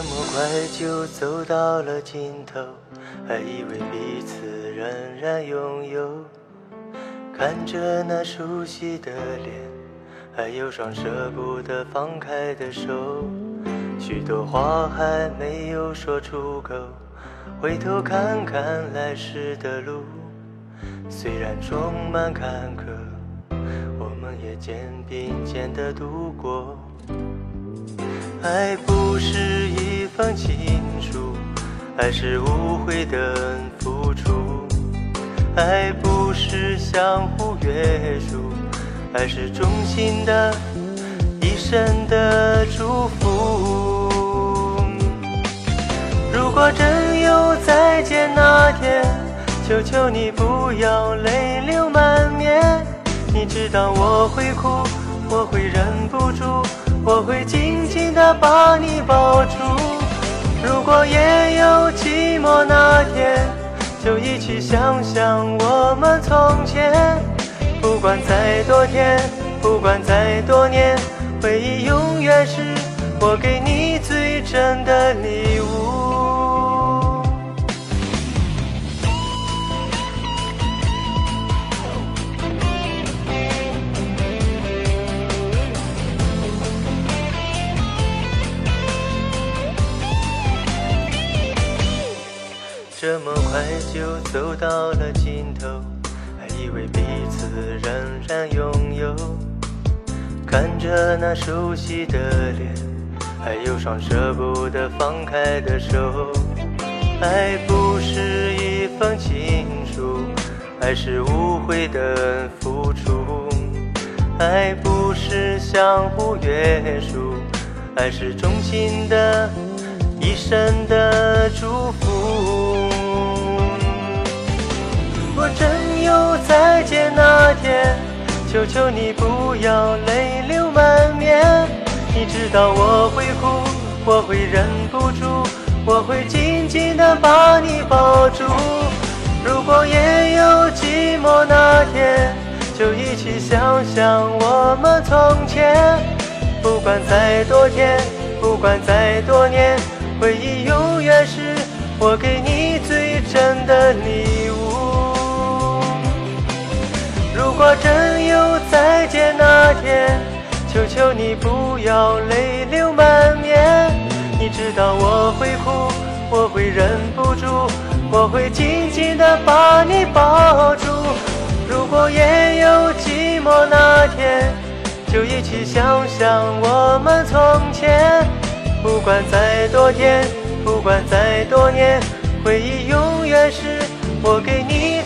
这么快就走到了尽头，还以为彼此仍然拥有。看着那熟悉的脸，还有双舍不得放开的手，许多话还没有说出口。回头看看来时的路，虽然充满坎坷，我们也肩并肩的度过。爱不是一封情书，爱是无悔的付出。爱不是相互约束，爱是衷心的一生的祝福。如果真有再见那天，求求你不要泪流满面。你知道我会哭，我会忍不住。我会紧紧地把你抱住。那天，就一起想想我们从前。不管再多天，不管再多年，回忆永远是我给你最真的礼物。这么快就走到了尽头，还以为彼此仍然拥有。看着那熟悉的脸，还有双舍不得放开的手。爱不是一封情书，爱是无悔的付出。爱不是相互约束，爱是衷心的一生的祝福。求求你不要泪流满面。你知道我会哭，我会忍不住，我会紧紧地把你抱住。如果也有寂寞那天，就一起想想我们从前。不管再多天，不管再多年，回忆永远是我给你最真的礼物。如果真见那天，求求你不要泪流满面。你知道我会哭，我会忍不住，我会紧紧地把你抱住。如果也有寂寞那天，就一起想想我们从前。不管再多天，不管再多年，回忆永远是我给你。